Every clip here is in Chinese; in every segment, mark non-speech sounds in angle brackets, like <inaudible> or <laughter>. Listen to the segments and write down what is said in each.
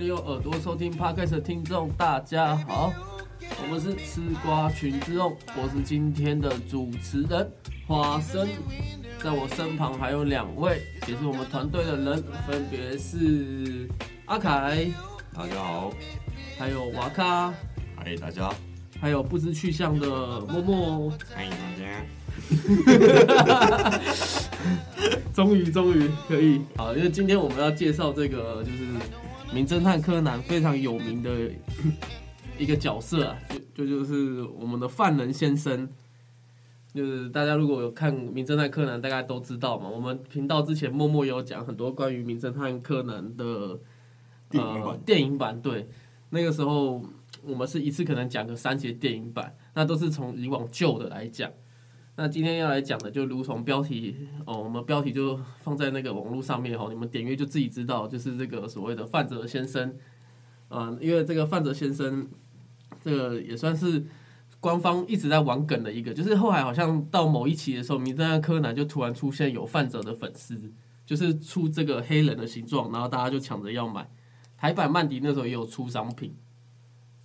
利用耳朵收听 Podcast 的听众，大家好，我们是吃瓜群之众，我是今天的主持人花生，在我身旁还有两位，也是我们团队的人，分别是阿凯，大家好，还有瓦卡，嗨，大家，还有不知去向的默默。欢迎大家。<laughs> 终于，终于可以。好，因为今天我们要介绍这个就是《名侦探柯南》非常有名的 <laughs> 一个角色啊，就就就是我们的犯人先生。就是大家如果有看《名侦探柯南》，大概都知道嘛。我们频道之前默默有讲很多关于《名侦探柯南》的电影版呃、电影版，对，那个时候我们是一次可能讲个三节电影版，那都是从以往旧的来讲。那今天要来讲的，就如同标题哦，我们标题就放在那个网络上面哦，你们点阅就自己知道，就是这个所谓的范泽先生，嗯、因为这个范泽先生，这个也算是官方一直在玩梗的一个，就是后来好像到某一期的时候，名侦探柯南就突然出现有范泽的粉丝，就是出这个黑人的形状，然后大家就抢着要买。台版曼迪那时候也有出商品，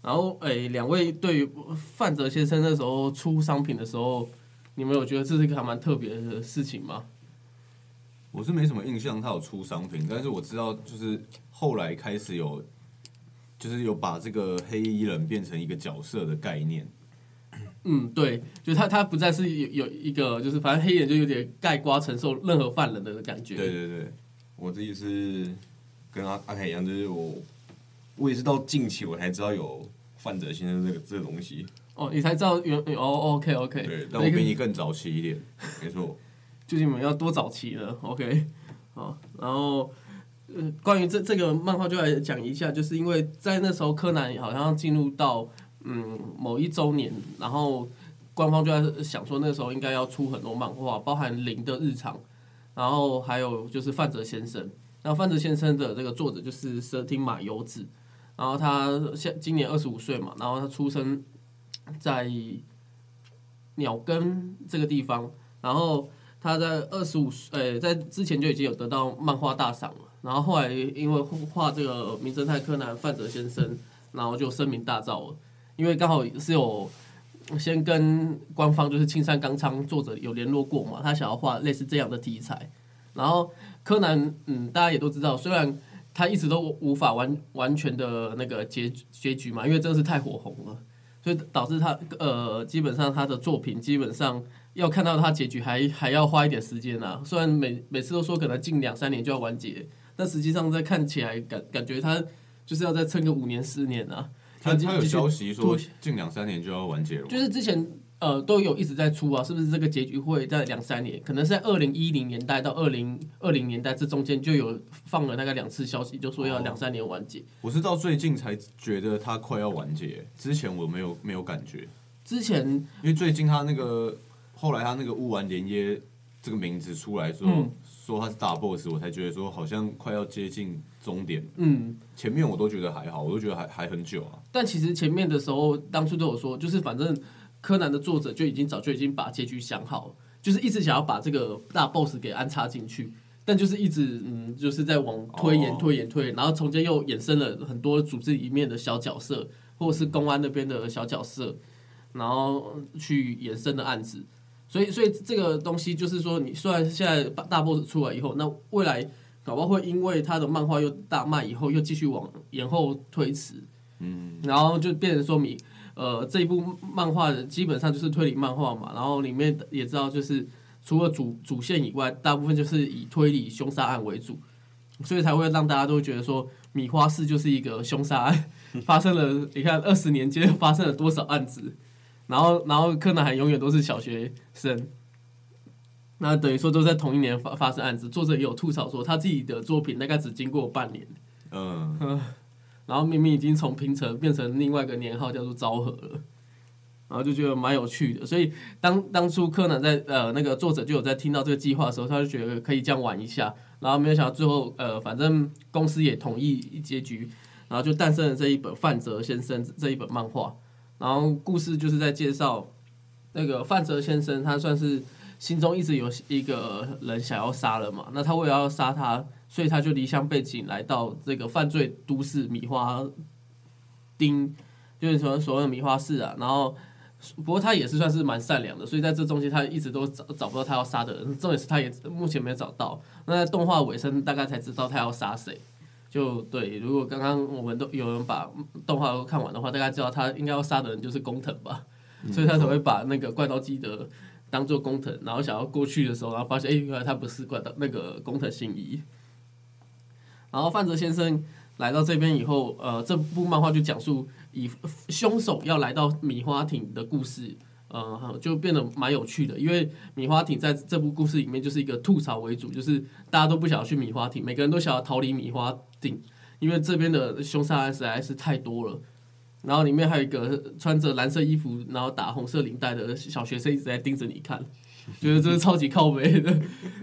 然后诶，两位对于范泽先生那时候出商品的时候。你们有觉得这是一个还蛮特别的事情吗？我是没什么印象，他有出商品，但是我知道，就是后来开始有，就是有把这个黑衣人变成一个角色的概念。嗯，对，就是他他不再是有有一个，就是反正黑人就有点盖瓜承受任何犯人的感觉。对对对，我自己是跟阿阿凯一样，就是我我也是到近期我才知道有犯者先生这个这个东西。哦，你才知道原哦，OK OK，对，但我比你更早期一点，没错。就是你们要多早期了，<laughs> OK，好，然后呃，关于这这个漫画就来讲一下，就是因为在那时候柯南好像进入到嗯某一周年，然后官方就在想说那时候应该要出很多漫画，包含零的日常，然后还有就是范泽先生，然后范泽先生的这个作者就是蛇町马由子，然后他现今年二十五岁嘛，然后他出生在鸟根这个地方，然后。他在二十五岁，呃，在之前就已经有得到漫画大赏了，然后后来因为画这个《名侦探柯南》范泽先生，然后就声名大噪了。因为刚好是有先跟官方就是青山刚昌作者有联络过嘛，他想要画类似这样的题材。然后柯南，嗯，大家也都知道，虽然他一直都无法完完全的那个结结局嘛，因为真的是太火红了，所以导致他呃，基本上他的作品基本上。要看到他结局还还要花一点时间啊！虽然每每次都说可能近两三年就要完结，但实际上在看起来感感觉他就是要再撑个五年十年啊。他他有消息说近两三年就要完结了，就是之前呃都有一直在出啊，是不是这个结局会在两三年？可能是在二零一零年代到二零二零年代这中间就有放了大概两次消息，就说要两三年完结。我是到最近才觉得它快要完结，之前我没有没有感觉。之前因为最近他那个。后来他那个乌丸连耶这个名字出来之后，嗯、说他是大 boss，我才觉得说好像快要接近终点。嗯，前面我都觉得还好，我都觉得还还很久啊。但其实前面的时候，当初都有说，就是反正柯南的作者就已经早就已经把结局想好了，就是一直想要把这个大 boss 给安插进去，但就是一直嗯，就是在往推延、推延、推延，然后中间又衍生了很多组织里面的小角色，或者是公安那边的小角色，然后去衍生的案子。所以，所以这个东西就是说，你虽然现在大 boss 出来以后，那未来搞不好会因为他的漫画又大卖，以后又继续往延后推迟，嗯，然后就变成说明，呃，这一部漫画基本上就是推理漫画嘛，然后里面也知道就是除了主主线以外，大部分就是以推理凶杀案为主，所以才会让大家都觉得说，米花市就是一个凶杀案，发生了，你看二十年间发生了多少案子。然后，然后柯南还永远都是小学生，那等于说都在同一年发发生案子。作者也有吐槽说，他自己的作品大概只经过半年，嗯，<laughs> 然后明明已经从平成变成另外一个年号叫做昭和了，然后就觉得蛮有趣的。所以当当初柯南在呃那个作者就有在听到这个计划的时候，他就觉得可以这样玩一下，然后没有想到最后呃反正公司也同意一结局，然后就诞生了这一本范泽先生这一本漫画。然后故事就是在介绍那个范泽先生，他算是心中一直有一个人想要杀了嘛，那他为了要杀他，所以他就离乡背井来到这个犯罪都市米花町，就是说所谓的米花市啊。然后，不过他也是算是蛮善良的，所以在这中间他一直都找找不到他要杀的人，重点是他也目前没有找到。那在动画尾声大概才知道他要杀谁。就对，如果刚刚我们都有人把动画都看完的话，大概知道他应该要杀的人就是工藤吧，所以他才会把那个怪盗基德当做工藤，然后想要过去的时候，然后发现哎，原来他不是怪盗那个工藤新一。然后范泽先生来到这边以后，呃，这部漫画就讲述以凶手要来到米花町的故事，呃，就变得蛮有趣的。因为米花町在这部故事里面就是一个吐槽为主，就是大家都不想要去米花町，每个人都想要逃离米花町，因为这边的凶杀案实在是太多了。然后里面还有一个穿着蓝色衣服，然后打红色领带的小学生一直在盯着你看，觉得这是超级靠背的。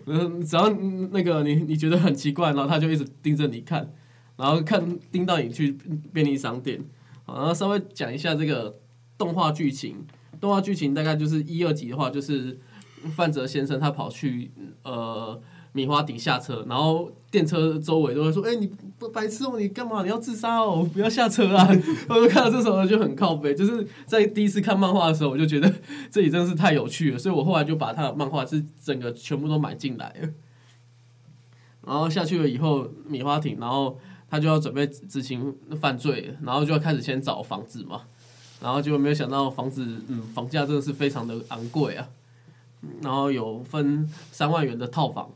嗯，只要那个你你觉得很奇怪，然后他就一直盯着你看，然后看盯到你去便利商店。好，然后稍微讲一下这个动画剧情。动画剧情大概就是一二集的话，就是范泽先生他跑去呃。米花顶下车，然后电车周围都会说：“哎，你不白痴哦，你干嘛？你要自杀哦，不要下车啊！” <laughs> 我就看到这时候就很靠背，就是在第一次看漫画的时候，我就觉得 <laughs> 这里真的是太有趣了，所以我后来就把他的漫画是整个全部都买进来了。然后下去了以后，米花町，然后他就要准备执行犯罪，然后就要开始先找房子嘛，然后结果没有想到房子，嗯，房价真的是非常的昂贵啊，然后有分三万元的套房。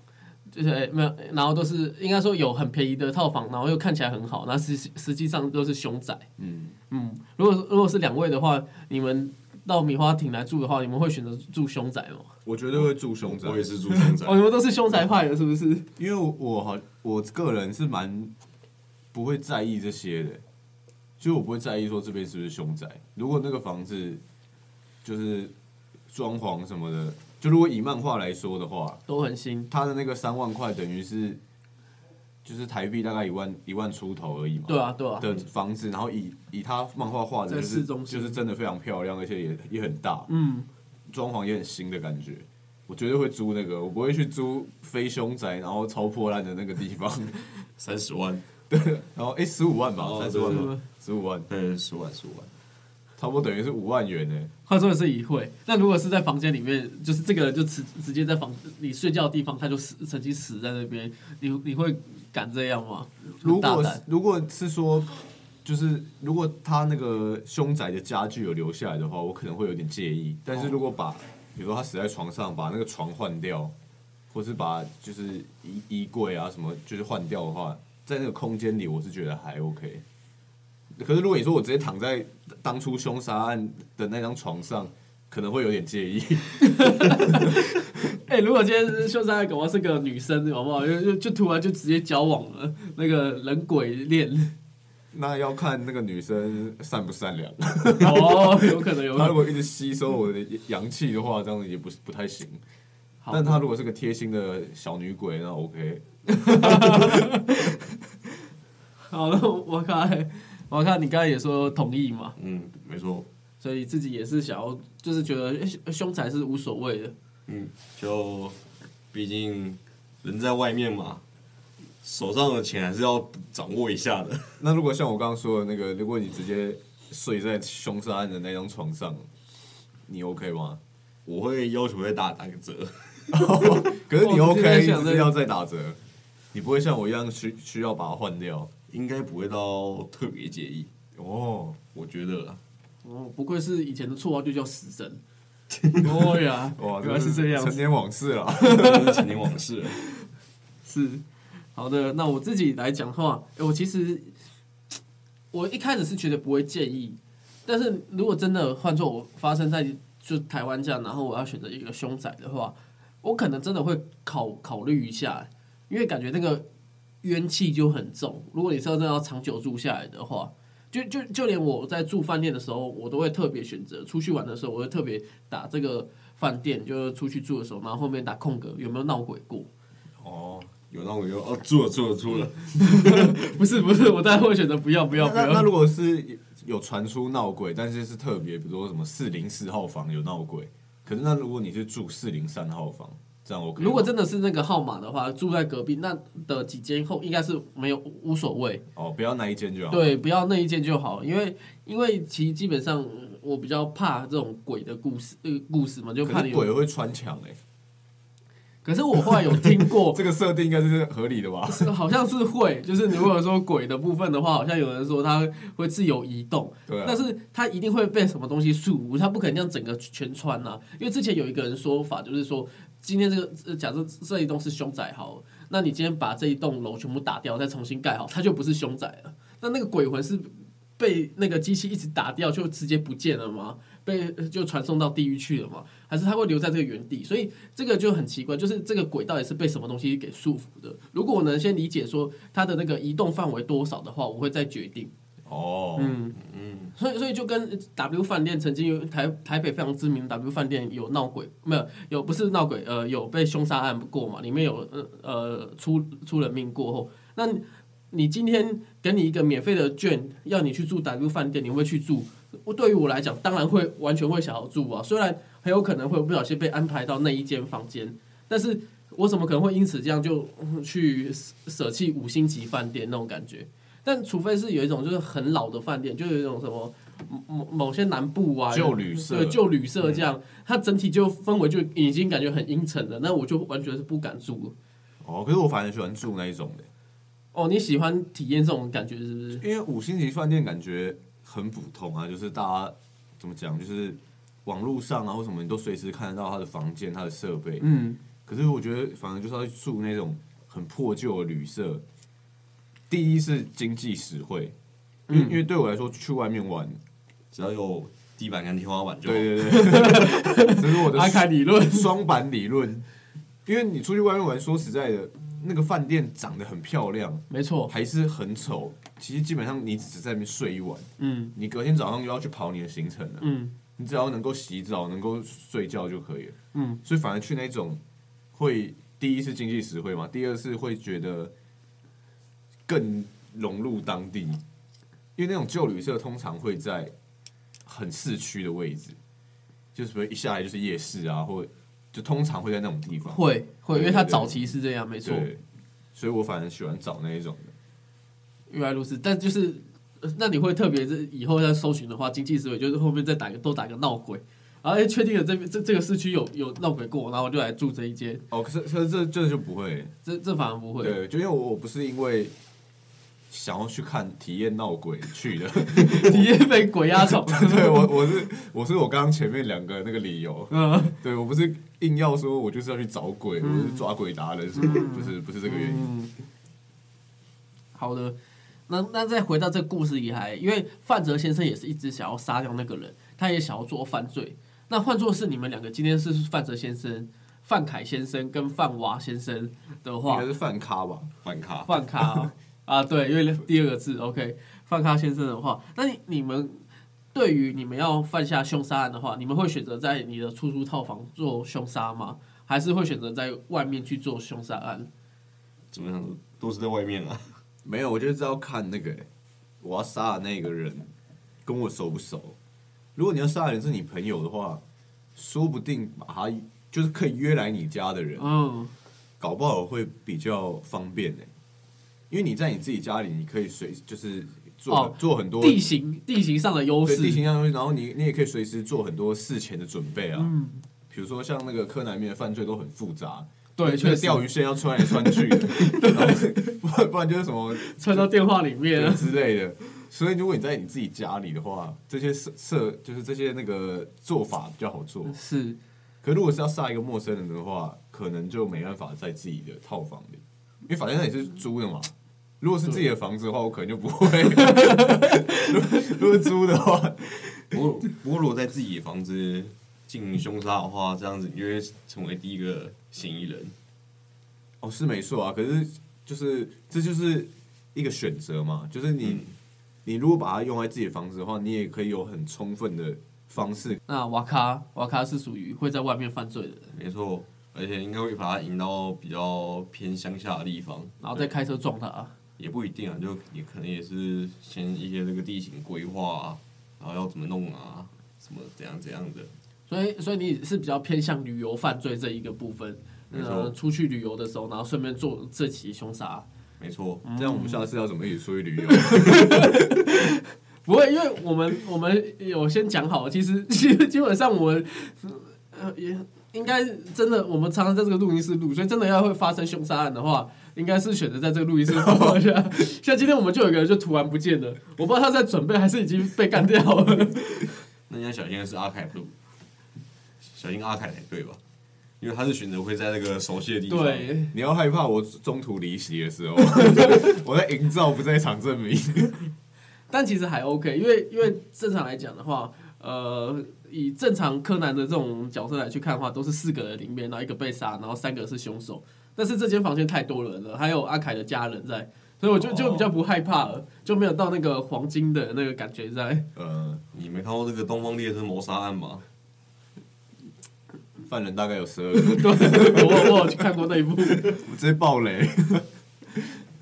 就是没有，然后都是应该说有很便宜的套房，然后又看起来很好，那实实际上都是凶宅。嗯嗯，如果如果是两位的话，你们到米花亭来住的话，你们会选择住凶宅吗？我绝对会住凶宅，我也是住凶宅。哦，你们都是凶宅派的，是不是？因为我好，我个人是蛮不会在意这些的，就我不会在意说这边是不是凶宅。如果那个房子就是装潢什么的。就如果以漫画来说的话，都很新。他的那个三万块等于是，就是台币大概一万一万出头而已嘛。对啊，对啊。的房子，然后以以他漫画画的，就是就是真的非常漂亮，而且也也很大。嗯。装潢也很新的感觉，我绝对会租那个，我不会去租非凶宅，然后超破烂的那个地方。三十万。对。然后哎，十五万吧，三十万吗？十五万。对，十万，十五万。差不多等于是五万元呢。话说的是一会，那如果是在房间里面，就是这个人就直直接在房你睡觉的地方，他就死，曾经死在那边，你你会敢这样吗？如果如果是说，就是如果他那个凶宅的家具有留下来的话，我可能会有点介意。但是如果把，比如说他死在床上，把那个床换掉，或是把就是衣衣柜啊什么就是换掉的话，在那个空间里，我是觉得还 OK。可是如果你说我直接躺在当初凶杀案的那张床上，可能会有点介意。<laughs> 哎，如果今天凶杀案搞不好是个女生，好不好？就就就突然就直接交往了，那个人鬼恋。那要看那个女生善不善良。哦，有可能有。她如果一直吸收我的阳气的话，这样子也不是不太行。但她如果是个贴心的小女鬼，那 OK。<laughs> 好了，我看。我看你刚才也说同意嘛，嗯，没错，所以自己也是想要，就是觉得凶残是无所谓的，嗯，就毕竟人在外面嘛，手上的钱还是要掌握一下的。<laughs> 那如果像我刚刚说的那个，如果你直接睡在凶杀案的那张床上，你 OK 吗？我会要求再打打个折，<laughs> 可是你 OK 是要再打折，你不会像我一样需需要把它换掉。应该不会到特别介意哦，我觉得哦，不愧是以前的绰号就叫死神，<laughs> 哦呀，哇，原来是这样，陈年往事啊，<laughs> 陈年往事，<laughs> 是好的。那我自己来讲话，我其实我一开始是觉得不会介意，但是如果真的换做我发生在就台湾这样，然后我要选择一个凶宅的话，我可能真的会考考虑一下，因为感觉那个。冤气就很重。如果你是要真的要长久住下来的话，就就就连我在住饭店的时候，我都会特别选择出去玩的时候，我会特别打这个饭店，就是出去住的时候，然后后面打空格，有没有闹鬼过？哦，有闹鬼，有哦，住了住了住了。<laughs> 不是不是，我当然会选择不要不要不要。那如果是有传出闹鬼，但是是特别，比如说什么四零四号房有闹鬼，可是那如果你是住四零三号房，这样 OK。如果真的是那个号码的话，住在隔壁那的几间后应该是没有无所谓。哦，不要那一间就好。对，不要那一间就好，因为因为其实基本上我比较怕这种鬼的故事，呃，故事嘛，就怕。鬼会穿墙哎，可是我后来有听过，<laughs> 这个设定应该是合理的吧？<laughs> 是好像是会，就是你如果说鬼的部分的话，好像有人说它会自由移动，对啊但，是它一定会被什么东西束缚，它不可能这样整个全穿呐、因为之前有一个人说法，就是说今天这个假设这一栋是凶宅好了，那你今天把这一栋楼全部打掉，再重新盖好，它就不是凶宅了。那那个鬼魂是被那个机器一直打掉，就直接不见了吗？被就传送到地狱去了吗？还是它会留在这个原地？所以这个就很奇怪，就是这个鬼到底是被什么东西给束缚的？如果我能先理解说它的那个移动范围多少的话，我会再决定。哦，嗯，嗯，所以所以就跟 W 饭店曾经有台台北非常知名的 W 饭店有闹鬼，没有有不是闹鬼，呃有被凶杀案过嘛，里面有呃呃出出人命过后，那你今天给你一个免费的券，要你去住 W 饭店，你会去住？我对于我来讲，当然会完全会想要住啊，虽然很有可能会不小心被安排到那一间房间，但是我怎么可能会因此这样就嗯去舍舍弃五星级饭店那种感觉？但除非是有一种就是很老的饭店，就有一种什么某某某些南部啊旧旅社对旧旅社这样，它整体就氛围就已经感觉很阴沉了，那我就完全是不敢住了。哦，可是我反而喜欢住那一种的，哦，你喜欢体验这种感觉是不是？因为五星级饭店感觉很普通啊，就是大家怎么讲，就是网络上啊或什么，你都随时看得到他的房间、他的设备。嗯，可是我觉得，反而就是要住那种很破旧的旅社。第一是经济实惠，因为、嗯因为对我来说，去外面玩，只要有地板跟天花板就好。对对对，<laughs> 这是我的阿凯理论，双板理论。因为你出去外面玩，说实在的，那个饭店长得很漂亮，没错，还是很丑。其实基本上你只是在那边睡一晚，嗯你隔天早上又要去跑你的行程了。嗯你只要能够洗澡、能够睡觉就可以了。嗯，所以反而去那种会第一是经济实惠嘛，第二是会觉得更融入当地，因为那种旧旅社通常会在很市区的位置，就是比如一下来就是夜市啊，或就通常会在那种地方。会会，因为它早期是这样，没错，对，所以我反而喜欢找那一种的。原来如此。但就是，呃那你会特别是以后要搜寻的话，经济思维就是后面再打个多打个闹鬼，然后哎确定了这边这这个市区有有闹鬼过，然后我就来住这一间，哦，可是可是这这就不会，这这反而不会。对，就因为我我不是因为想要去看体验闹鬼去的，<laughs> 体验被鬼压床。<laughs> 对我我是我是我刚刚前面两个那个理由，嗯，对我不是硬要说我就是要去找鬼，嗯我是抓鬼达人什么的，不是不是这个原因。嗯。好的，那那再回到这个故事里来，因为范泽先生也是一直想要杀掉那个人，他也想要做犯罪。那换作是你们两个今天是范泽先生、范凯先生跟范娃先生的话应话该，是范咖吧？范咖，范咖哦啊，对，因为第二个字 OK，范咖先生的话，那你你们对于你们要犯下凶杀案的话，你们会选择在你的出租套房做凶杀吗？还是会选择在外面去做凶杀案？怎么样都是在外面啊。<laughs> 没有，我就是要看那个我要杀的那个人跟我熟不熟。如果你要杀的人是你朋友的话，说不定把他就是可以约来你家的人，嗯，搞不好会比较方便呢、因为你在你自己家里，你可以随就是做、哦做很多地形地形上的优势，对地形上的优势，然后你你也可以随时做很多事前的准备啊。嗯，比如说像那个柯南里面的犯罪都很复杂，对，那个确实。钓鱼线要穿来穿去 <laughs> 不然不然就是什么穿到电话里面，之类的。所以如果你在你自己家里的话，这些设设就是这些那个做法比较好做。是。可如果是要杀一个陌生人的话，可能就没办法在自己的套房里，因为反正那也是租的嘛。如果是自己的房子的话，我可能就不会。<laughs> 如果如果租的话，不过不过如果在自己的房子进行凶杀的话，这样子你就会成为第一个嫌疑人。哦是没错啊，可是就是这就是一个选择嘛，就是你、嗯你如果把它用在自己的房子的话，你也可以有很充分的方式。那瓦卡瓦卡是属于会在外面犯罪的人，没错，而且应该会把他引到比较偏乡下的地方，然后再开车撞他。也不一定啊，就也可能也是先一些这个地形规划啊，然后要怎么弄啊，什么怎样怎样的。所以所以你是比较偏向旅游犯罪这一个部分，没错呃，出去旅游的时候，然后顺便做这起凶杀。没错，这样我们下次要怎么一起出去旅游？<laughs> 不会，因为我们我们有先讲好，其实基基本上我们呃也应该真的，我们常常在这个录音室录，所以真的要会发生凶杀案的话，应该是选择在这个录音室录一下。像今天我们就有一个人就突然不见了，我不知道他在准备还是已经被干掉了。<laughs> 那你要小心的是阿凯不，小心阿凯才对吧？因为他是选择会在那个熟悉的地方。，对，你要害怕我中途离席的时候，<laughs> 我在营造，不在场证明。<laughs> 但其实还 OK，因为因为正常来讲的话，呃，以正常柯南的这种角色来去看的话，都是四个人里面，然后一个被杀，然后三个是凶手。但是这间房间太多人了，还有阿凯的家人在，所以我就就比较不害怕了，就没有到那个黄金的那个感觉在。呃，你没看过这个东方列车谋杀案吗？犯人大概有十二个，<laughs> 对，我我有去看过那一部，我直接爆雷，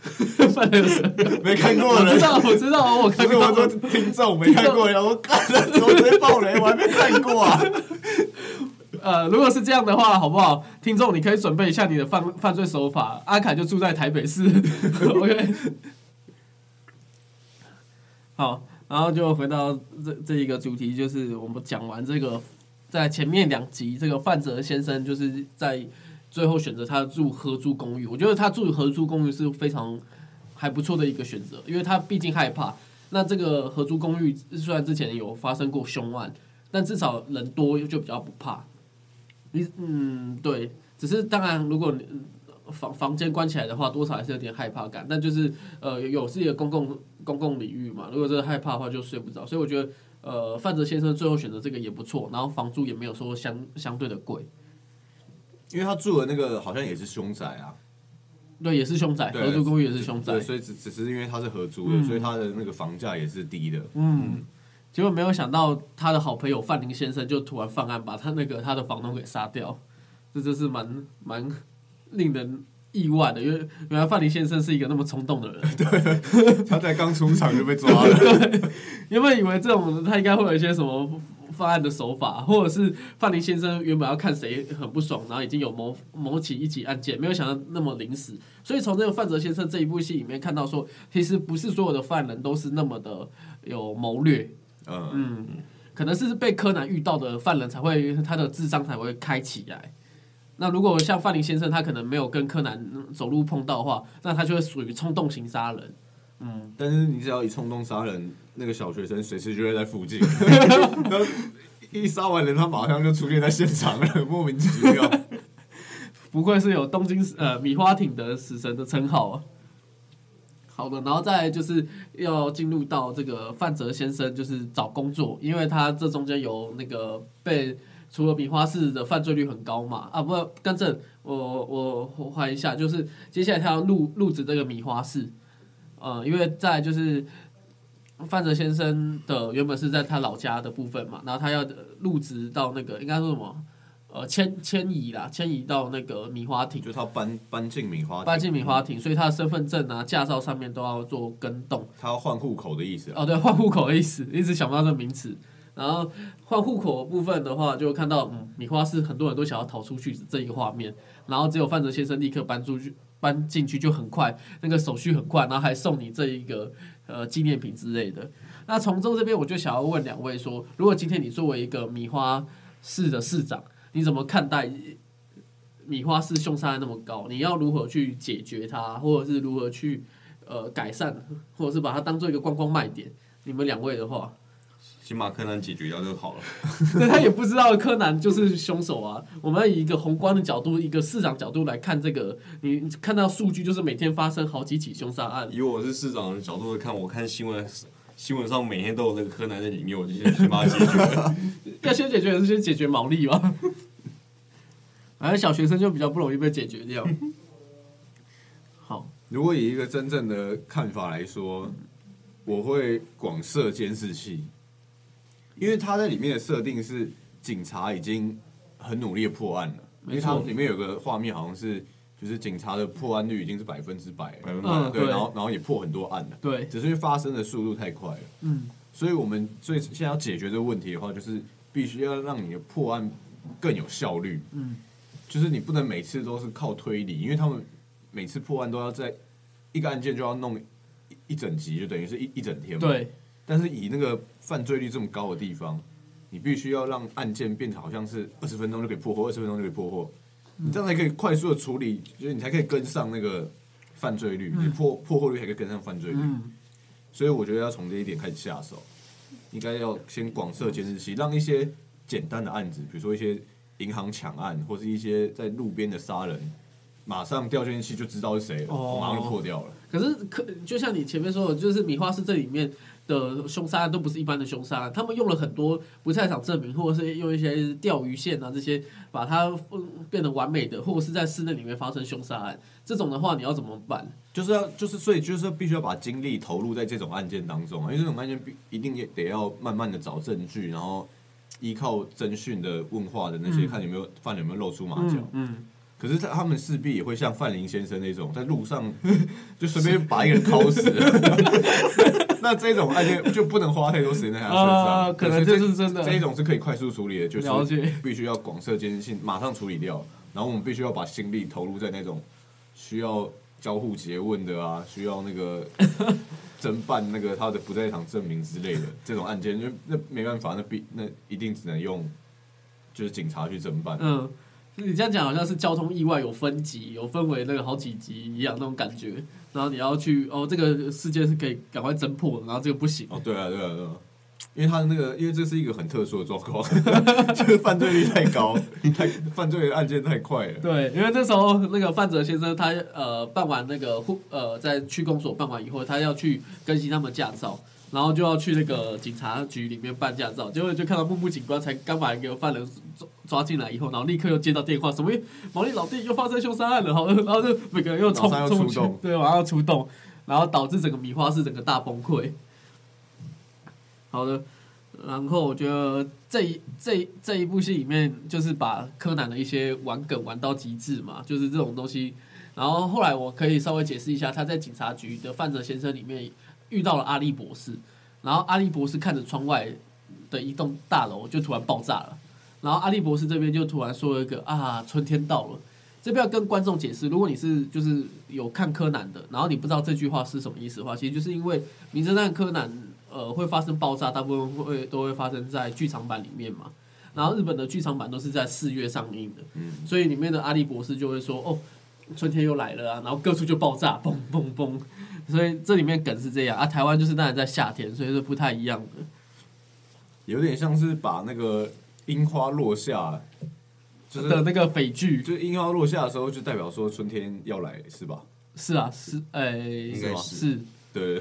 <laughs> 犯人是 <laughs> 没看过。我知道，我知道，我看不是我。说听众没看过，然后我干了，怎么直接爆雷？我还没看过啊！<laughs> 呃，如果是这样的话，好不好？听众，你可以准备一下你的犯犯罪手法。阿凯就住在台北市，OK。好，然后就回到这这一个主题，就是我们讲完这个，在前面两集，这个范泽先生就是在最后选择他住合租公寓。我觉得他住合租公寓是非常还不错的一个选择，因为他毕竟害怕。那这个合租公寓虽然之前有发生过凶案，但至少人多就比较不怕。你嗯，对，只是当然，如果你房房间关起来的话，多少还是有点害怕感。但就是呃，有自己的公共公共领域嘛，如果真的害怕的话，就睡不着。所以我觉得呃，范泽先生最后选择这个也不错，然后房租也没有说相相对的贵。因为他住的那个好像也是凶宅啊，对，也是凶宅，对合租公寓也是凶宅对，。所以只只是因为他是合租的，嗯所以他的那个房价也是低的。嗯，结果没有想到他的好朋友范林先生就突然犯案，把他那个他的房东给杀掉，这就是蛮蛮令人意外的，因为原来范林先生是一个那么冲动的人。<laughs> 对他在刚出场就被抓了，<laughs> 原本以为这种他应该会有一些什么犯案的手法，或者是范林先生原本要看谁很不爽，然后已经有谋谋起一起案件，没有想到那么临时。所以从这个范泽先生这一部戏里面看到说，其实不是所有的犯人都是那么的有谋略，嗯，嗯，可能是被柯南遇到的犯人才会他的智商才会开起来。那如果像范林先生，他可能没有跟柯南嗯走路碰到的话，那他就会属于冲动型杀人。但是你只要一冲动杀人，那个小学生随时就会在附近，<laughs> 然后一杀完人，他马上就出现在现场了，莫名其妙。<laughs> 不愧是有东京呃米花町的死神的称号啊。好的，然后再来就是要进入到这个范泽先生，就是找工作，因为他这中间有那个被除了米花市的犯罪率很高嘛，啊不，更正，我我我换一下，就是接下来他要入入职这个米花市，呃，因为在就是范泽先生的原本是在他老家的部分嘛，然后他要入职到那个应该说什么？呃，迁迁移啦，迁移到那个米花町，就他搬搬进米花，搬进米花，町，所以他的身份证啊、驾照上面都要做更动。他要换户口的意思啊。哦，对，换户口的意思，一直想不到这个名词。然后换户口部分的话，就看到嗯，米花市很多人都想要逃出去这一个画面，然后只有范泽先生立刻搬出去，搬进去就很快，那个手续很快，然后还送你这一个呃纪念品之类的。那从中这边我就想要问两位说，如果今天你作为一个米花市的市长，你怎么看待米花市凶杀案那么高？你要如何去解决它，或者是如何去呃改善，或者是把它当做一个观光卖点？你们两位的话，先把柯南解决掉就好了。<laughs> 对他也不知道柯南就是凶手啊。我们要以一个宏观的角度，一个市长角度来看这个，你看到数据就是每天发生好几起凶杀案，以我是市长的角度来看，我看新闻，新闻上每天都有那个柯南在里面，我就先先把它解决了。<laughs> 要先解决还是先解决毛利吧？<laughs> 反正小学生就比较不容易被解决掉。好，如果以一个真正的看法来说，我会广设监视器，因为他在里面的设定是警察已经很努力的破案了，因为没错它里面有个画面好像是就是警察的破案率已经是百分之百了，百分之百，对，对。然后然后也破很多案了，对，只是发生的速度太快了，嗯，所以我们最现在要解决这个问题的话，就是必须要让你的破案更有效率。嗯，就是你不能每次都是靠推理，因为他们每次破案都要在一个案件就要弄一一整集，就等于是一一整天嘛。。对，但是以那个犯罪率这么高的地方，你必须要让案件变成好像是二十分钟就可以破获，二十分钟就可以破获，你这样才可以快速的处理，就是你才可以跟上那个犯罪率，你破破获率才可以跟上犯罪率。嗯，所以我觉得要从这一点开始下手，应该要先广设监视器，让一些简单的案子，比如说一些银行抢案，或是一些在路边的杀人，马上调监视器就知道是谁了，哦。马上就破掉了。可是可就像你前面说的，就是米花市这里面的凶杀案都不是一般的凶杀案，他们用了很多不在场证明，或者是用一些钓鱼线啊这些，把它嗯变得完美的，或者是在室内里面发生凶杀案，这种的话你要怎么办？就是要就是所以就是必须要把精力投入在这种案件当中啊，因为这种案件必一定也得要慢慢的找证据，然后依靠侦讯的问话的那些，嗯看有没有犯人有没有露出马脚。嗯嗯，可是他他们势必也会像范林先生那种，在路上 <laughs> 就随便把一个人 <laughs> 铐死了。那这种 <laughs> 案件就不能花太多时间在他身上，啊可能所以这是真的这一种是可以快速处理的，就是解必须要广设监视性，马上处理掉。然后我们必须要把心力投入在那种需要交互诘问的啊，需要那个 <laughs> 侦办那个他的不在场证明之类的这种案件，因为那没办法，那必那一定只能用就是警察去侦办。嗯，你这样讲好像是交通意外有分级，有分为那个好几级一样那种感觉。然后你要去哦，这个事件是可以赶快侦破的，然后这个不行。哦，对啊，对啊，对啊，因为他的那个，因为这是一个很特殊的状况，<laughs> 就是犯罪率太高，太犯罪的案件太快了。对，因为那时候那个范泽先生他呃办完那个户呃在区公所办完以后，他要去更新他们驾照，然后就要去那个警察局里面办驾照，结果就看到木木警官才刚把一个犯人抓抓进来以后，然后立刻又接到电话，什么毛利老弟又发生凶杀案了，然后 <laughs> 然后就每个人又冲马上要冲去，对，马上要出动，然后导致整个米花市整个大崩溃。好的，然后我觉得这一这一这一部戏里面，就是把柯南的一些玩梗玩到极致嘛，就是这种东西。然后后来我可以稍微解释一下，他在警察局的范泽先生里面遇到了阿笠博士，然后阿笠博士看着窗外的一栋大楼就突然爆炸了，然后阿笠博士这边就突然说了一个啊，春天到了。这边要跟观众解释，如果你是就是有看柯南的，然后你不知道这句话是什么意思的话，其实就是因为《名侦探柯南》呃会发生爆炸，大部分会都会发生在剧场版里面嘛。然后日本的剧场版都是在四月上映的，嗯所以里面的阿笠博士就会说哦，春天又来了啊，然后各处就爆炸，嘣嘣嘣。所以这里面梗是这样啊，台湾就是当然在夏天，所以是不太一样的。有点像是把那个樱花落下，就是的那个匪剧就是樱花落下的时候，就代表说春天要来，是吧？是啊，是哎，该是是对，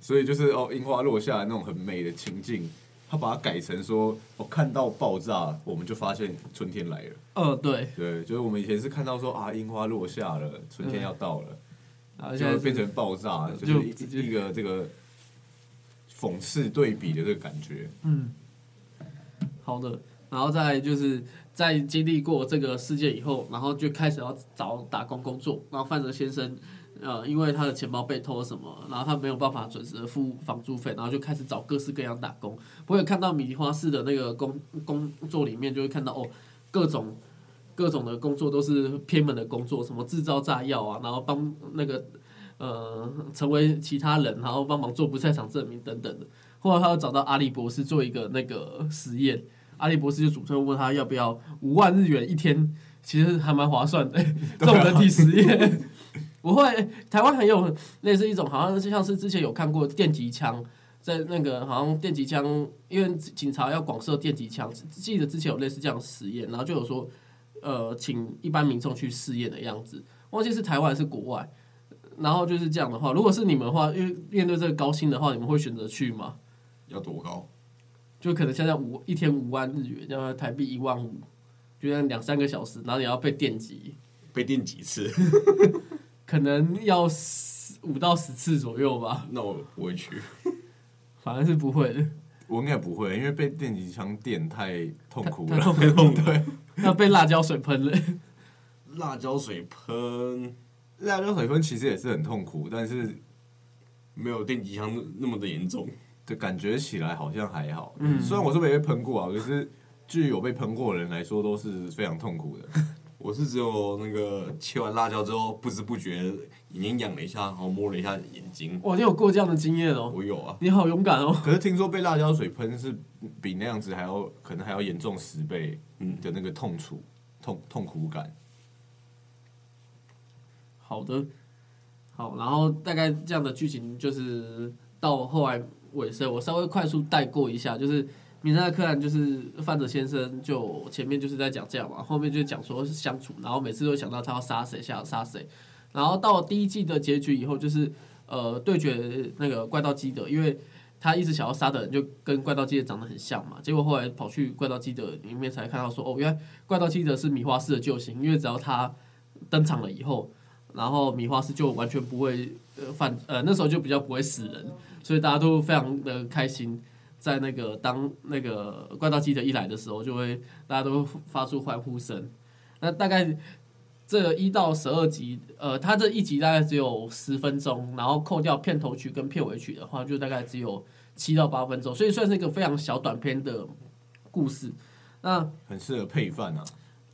所以就是哦，樱花落下的那种很美的情境，他把它改成说，我、看到爆炸，我们就发现春天来了。呃对，对，就是我们以前是看到说啊，樱花落下了，春天要到了，然后现在变成爆炸，就就是一一个这个讽刺对比的这个感觉。嗯，好的，然后再就是在经历过这个事件以后，然后就开始要找打工工作。然后范泽先生，呃，因为他的钱包被偷了什么，然后他没有办法准时的付房租费，然后就开始找各式各样打工。我有看到米花市的那个工工作里面，就会看到哦，各种各种的工作都是偏门的工作，什么制造炸药啊，然后帮那个呃成为其他人，然后帮忙做不在场证明等等的。后来他又找到阿笠博士做一个那个实验，阿笠博士就主动问他要不要五万日元一天，其实还蛮划算的，<laughs> 这种人体实验。不会，台湾很有类似一种，好像就像是之前有看过电击枪，在那个好像电击枪，因为警察要广设电击枪，记得之前有类似这样实验，然后就有说，呃，请一般民众去试验的样子，忘记是台湾还是国外。然后就是这样的话，如果是你们的话，因为面对这个高薪的话，你们会选择去吗？要多高？就可能现在五一天五万日元，要台币一万五，就像两三个小时，然后你要被电击，被电几次？可能要十五到十次左右吧，<laughs> 那我不会去。反正是不会的，我应该不会，因为被电击枪电太痛苦太了。痛苦对，要被辣椒水喷了。辣椒水喷辣椒水喷其实也是很痛苦，但是没有电击枪那么的严重。就感觉起来好像还好。嗯虽然我是没被喷过啊，可是据有被喷过的人来说，都是非常痛苦的。<laughs> 我是只有那个切完辣椒之后，不知不觉眼睛痒了一下，然后摸了一下眼睛。哇，你有过这样的经验哦，我有啊，你好勇敢哦。可是听说被辣椒水喷是比那样子还要可能还要严重十倍嗯的那个痛楚、痛痛苦感。好的，好，然后大概这样的剧情就是到后来尾声，我稍微快速带过一下，就是名侦探柯南就是范泽先生，就前面就是在讲这样嘛，后面就讲说是相处，然后每次都想到他要杀谁，想要杀谁，然后到第一季的结局以后，就是呃对决那个怪盗基德，因为。他一直想要杀的人就跟怪盗基德长得很像嘛，结果后来跑去怪盗基德里面才看到说，哦，原来怪盗基德是米花市的救星，因为只要他登场了以后，然后米花市就完全不会呃犯呃那时候就比较不会死人，所以大家都非常的开心。在那个当那个怪盗基德一来的时候，就会大家都发出欢呼声。那大概这一到十二集，呃，它这一集大概只有十分钟，然后扣掉片头曲跟片尾曲的话，就大概只有七到八分钟，所以算是一个非常小短片的故事。那很适合配饭啊。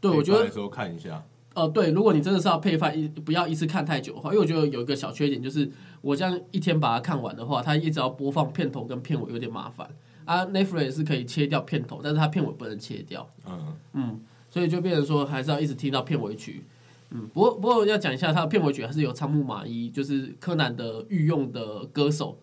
对我觉得的时候看一下，呃，对，如果你真的是要配饭，一不要一次看太久的话，因为我觉得有一个小缺点，就是我这样一天把它看完的话，它一直要播放片头跟片尾，有点麻烦。啊，Netflix 是可以切掉片头，但是它片尾不能切掉，嗯，嗯，所以就变成说还是要一直听到片尾曲。嗯，不过不过要讲一下，它的片尾曲还是有仓木麻衣，就是柯南的御用的歌手，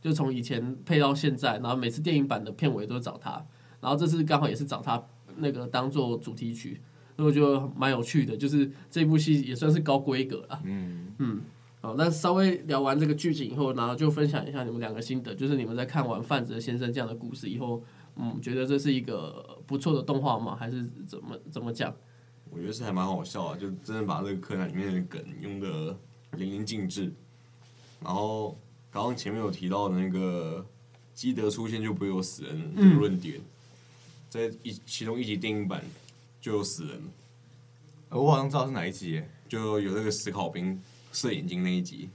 就从以前配到现在，然后每次电影版的片尾都找他，然后这次刚好也是找他那个当做主题曲，所以我觉得蛮有趣的，就是这部戏也算是高规格了。嗯嗯，好，那稍微聊完这个剧情以后，然后就分享一下你们两个心得，就是你们在看完范泽先生这样的故事以后，嗯，觉得这是一个不错的动画吗？还是怎么怎么讲？我觉得是还蛮好笑啊，就真的把这个柯南里面的梗用的淋漓尽致。然后刚刚前面有提到的那个基德出现就不会有死人这个论点，在一其中一集电影版就有死人，呃我好像知道是哪一集耶。就有那个史考兵射眼睛那一集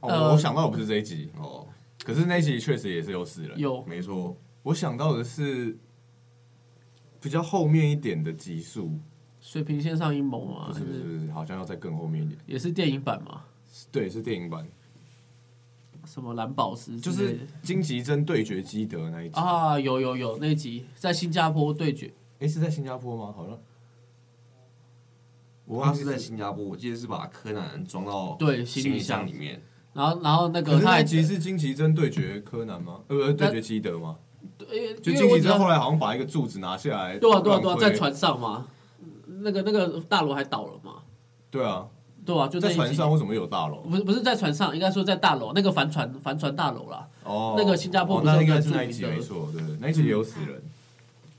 哦，呃我想到的不是这一集，哦，可是那一集确实也是有死人。有没错，我想到的是比较后面一点的集数，水平线上阴谋吗？不是不是不是，好像要再更后面一点。也是电影版嘛？对，是电影版，什么蓝宝石之就是类的金吉珍对决基德那一集。啊，有有有那一集在新加坡对决，诶，是在新加坡吗？好像我他是忘记在新加坡，我记得是把柯南装到对行李箱箱里面，然后然后那可是个他还那一集是金吉珍对决柯南吗？呃，不是对决基德吗？对就金吉珍因为我只要后来好像把一个柱子拿下来，对啊对啊对啊，在船上嘛，那个那个大楼还倒了嘛，对啊，对啊，就在船上为什么有大楼？不是不是在船上，应该说在大楼那个帆船帆船大楼啦，哦，那个新加坡哦那应该是那一集没错，对对，那一集也有死人。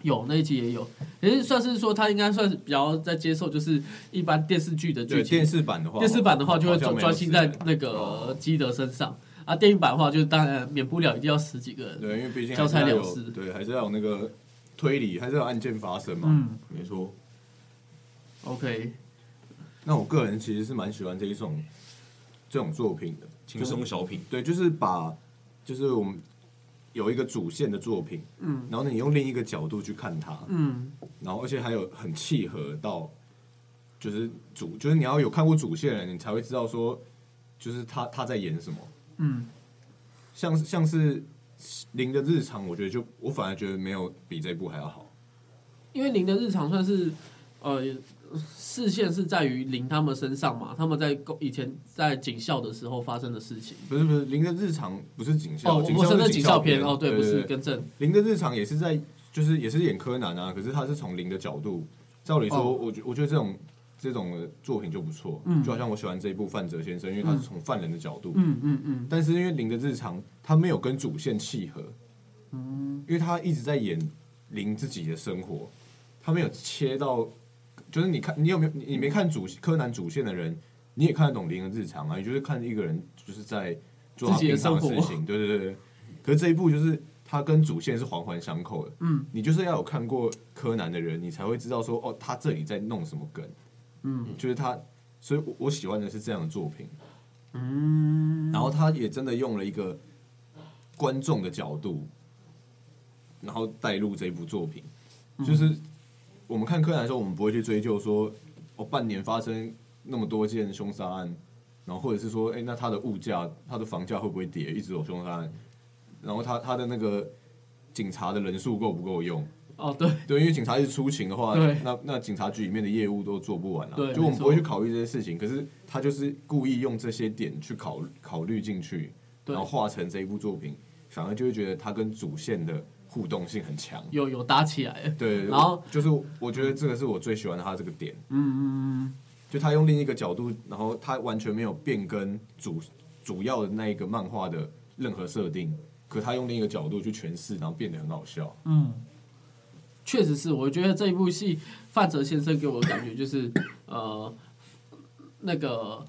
有那一集也有，也是算是说他应该算是比较在接受就是一般电视剧的剧对电，视版的话，电视版的话就会专专心在那个基德身上，啊电影版的话就当然免不了一定要十几个人，对，因为毕竟交差了事。对，还是要有那个推理，还是要有案件发生嘛。嗯。没错，，OK，那我个人其实是蛮喜欢这一种这种作品的，轻松小品，对，就是把就是我们有一个主线的作品，嗯然后你用另一个角度去看它，嗯然后而且还有很契合到，就是主，就是你要有看过主线的人，你才会知道说，就是他他在演什么。嗯，像是像是零的日常，我觉得就我反而觉得没有比这部还要好。因为零的日常算是呃视线是在于林他们身上嘛，他们在以前在警校的时候发生的事情。不是不是，林的日常不是警校，哦，我是那警校片片哦，对，不是对更正。林的日常也是在，就是也是演柯南啊，可是他是从林的角度。照理说，哦我觉我觉得这种这种作品就不错，嗯就好像我喜欢这一部范泽先生，因为他是从犯人的角度，嗯嗯嗯但是因为林的日常他没有跟主线契合，嗯，因为他一直在演林自己的生活，他没有切到，就是你看你有没有你你没看主柯南主线的人，你也看得懂零的日常啊，你就是看一个人就是在做他自己的平常的事情，对对对对。可是这一部就是他跟主线是环环相扣的，嗯，你就是要有看过柯南的人，你才会知道说哦，他这里在弄什么梗，嗯，就是他，所以我我喜欢的是这样的作品，嗯，然后他也真的用了一个观众的角度，然后带入这部作品，就是我们看柯南的时候，我们不会去追究说，哦，半年发生那么多件凶杀案，然后或者是说，哎、那他的物价、他的房价会不会跌？一直有凶杀案，然后他他的那个警察的人数够不够用？哦，对，对，因为警察一直出勤的话对，那那警察局里面的业务都做不完对啊。就我们不会去考虑这些事情，可是他就是故意用这些点去考考虑进去，然后化成这一部作品，反而就会觉得它跟主线的互动性很强。有有搭起来了，对，然后就是我觉得这个是我最喜欢他这个点，嗯嗯就他用另一个角度，然后他完全没有变更主主要的那一个漫画的任何设定，可他用另一个角度去诠释，然后变得很好笑。嗯，确实是，我觉得这一部戏范泽先生给我的感觉就是，<laughs> 呃，那个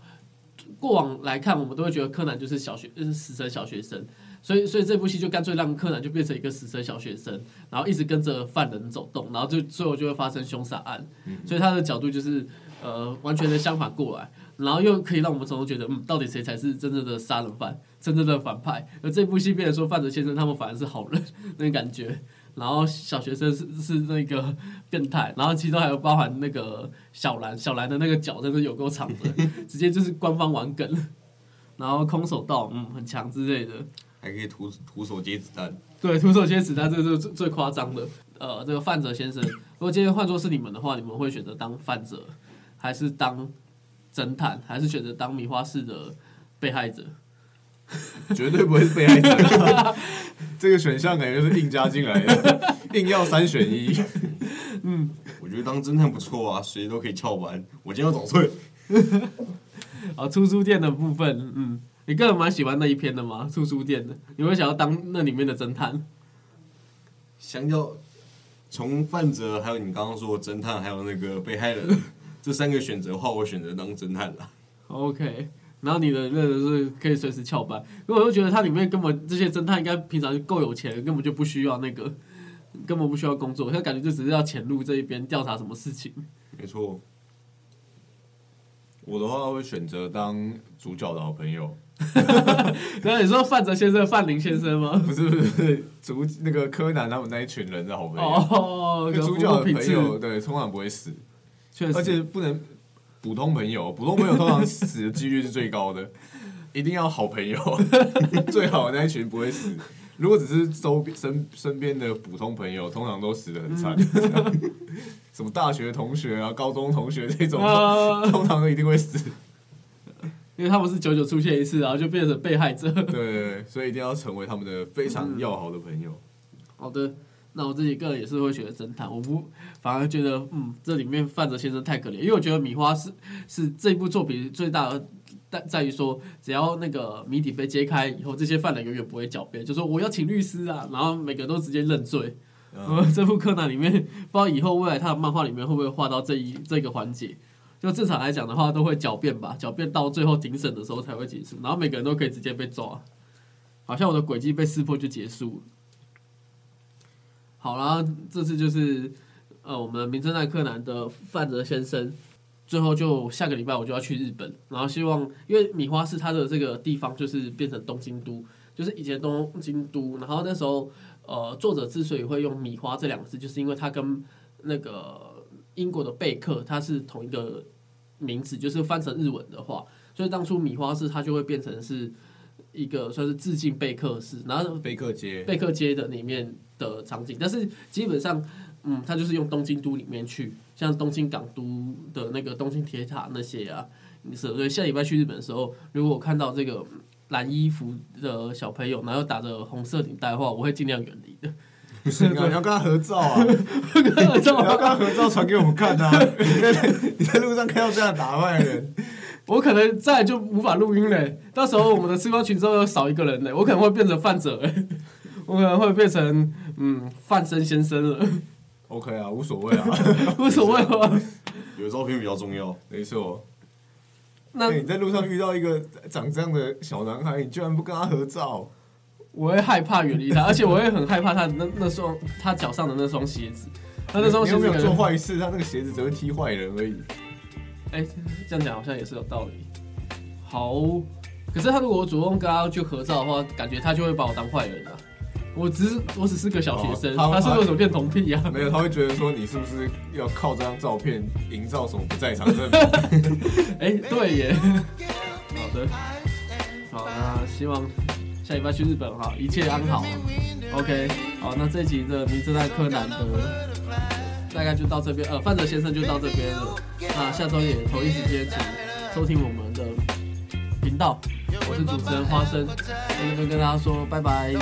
过往来看，我们都会觉得柯南就是小学，就是死神小学生，所以所以这部戏就干脆让柯南就变成一个死神小学生，然后一直跟着犯人走动，然后就最后就会发生凶杀案，所以他的角度就是呃完全的相反过来，然后又可以让我们从中觉得，嗯，到底谁才是真正的杀人犯，真正的反派？而这部戏变成说范泽先生他们反而是好人那个感觉。然后小学生是是那个变态，然后其中还有包含那个小兰，小兰的那个脚真的有够长的，直接就是官方玩梗。<laughs> 然后空手道，嗯，很强之类的。还可以徒徒手接子弹。对，徒手接子弹，这个是最最夸张的。呃，这个范泽先生，如果今天换作是你们的话，你们会选择当范泽，还是当侦探，还是选择当米花市的被害者？<laughs> 绝对不会是被害者。<laughs> 这个选项感觉是硬加进来的，硬要三选一。<laughs> 嗯我觉得当侦探不错啊，谁都可以翘班。我今天要早睡。啊，出书店的部分，嗯，你个人蛮喜欢那一篇的吗？出书店的，你会想要当那里面的侦探？相较从范泽，还有你刚刚说的侦探，还有那个被害人 <laughs> 这三个选择的话，我选择当侦探啦。OK，然后你的那个是可以随时翘班，因为我就觉得它里面根本这些侦探应该平常就够有钱，根本就不需要那个，根本不需要工作，他感觉就只是要潜入这一边调查什么事情。没错，我的话会选择当主角的好朋友，<laughs> 然后你说范泽先生、范林先生吗？不是不是是主那个柯南他们那一群人的好朋友。哦，主角的朋友对，通常不会死，确实，而且不能普通朋友，普通朋友通常死的几率是最高的，一定要好朋友，最好的那一群不会死。如果只是周边身身边的普通朋友，通常都死的很惨。什么大学同学啊、高中同学这种，通常都一定会死。因为他们是久久出现一次，然后就变成被害者。对 <laughs> 对对，所以一定要成为他们的非常要好的朋友。好的，那我自己个人也是会选择侦探，我不反而觉得，嗯，这里面范泽先生太可怜，因为我觉得米花是是这部作品最大的在在于说，只要那个谜底被揭开以后，这些犯人永远不会狡辩，就说我要请律师啊，然后每个都直接认罪。嗯呃，<laughs> 这部柯南里面，不知道以后未来他的漫画里面会不会画到这一这个环节。就正常来讲的话，都会狡辩吧，狡辩到最后庭审的时候才会结束，然后每个人都可以直接被抓，好像我的轨迹被识破就结束了。好啦，这次就是呃我们名侦探柯南的范泽先生，最后就下个礼拜我就要去日本，然后希望因为米花市它的这个地方就是变成东京都，就是以前东京都，然后那时候呃作者之所以会用米花这两个字，就是因为它跟那个英国的贝克他是同一个名字，就是翻成日文的话，所以当初米花市它就会变成是一个算是致敬贝克市，然后贝克街，贝克街的里面的场景，但是基本上，嗯，它就是用东京都里面去，像东京港都的那个东京铁塔那些啊，是，所以下礼拜去日本的时候，如果我看到这个蓝衣服的小朋友，然后打着红色领带的话，我会尽量远离的。不是你要跟他合照啊！<laughs> 你这要跟他合照传给我们看啊！你在你在路上看到这样打扮的人，我可能再来就无法录音嘞，到时候我们的吃瓜群之后又少一个人嘞，我可能会变成犯者，我可能会变成嗯范生先生了，OK 啊，无所谓啊，<laughs> 无所谓啊。有照片比较重要。没错。那那你在路上遇到一个长这样的小男孩，你居然不跟他合照？我会害怕远离他，而且我也很害怕他那那双他脚上的那双鞋子。他那双鞋子没有做坏事？他那个鞋子只会踢坏人而已。哎，这样讲好像也是有道理。好，可是他如果主动跟他去合照的话，感觉他就会把我当坏人了。我只是我只是个小学生，他是为什么变同屁啊？没有，他会觉得说你是不是要靠这张照片营造什么不在场证明？<laughs> 哎，对耶。好的，好，那希望。下礼拜去日本哈一切安好。Ok 好那这集的名侦探柯南的大概就到这边呃范泽先生就到这边了。那下周也同一时间请收听我们的频道我是主持人花生在这边跟大家说拜拜。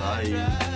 拜。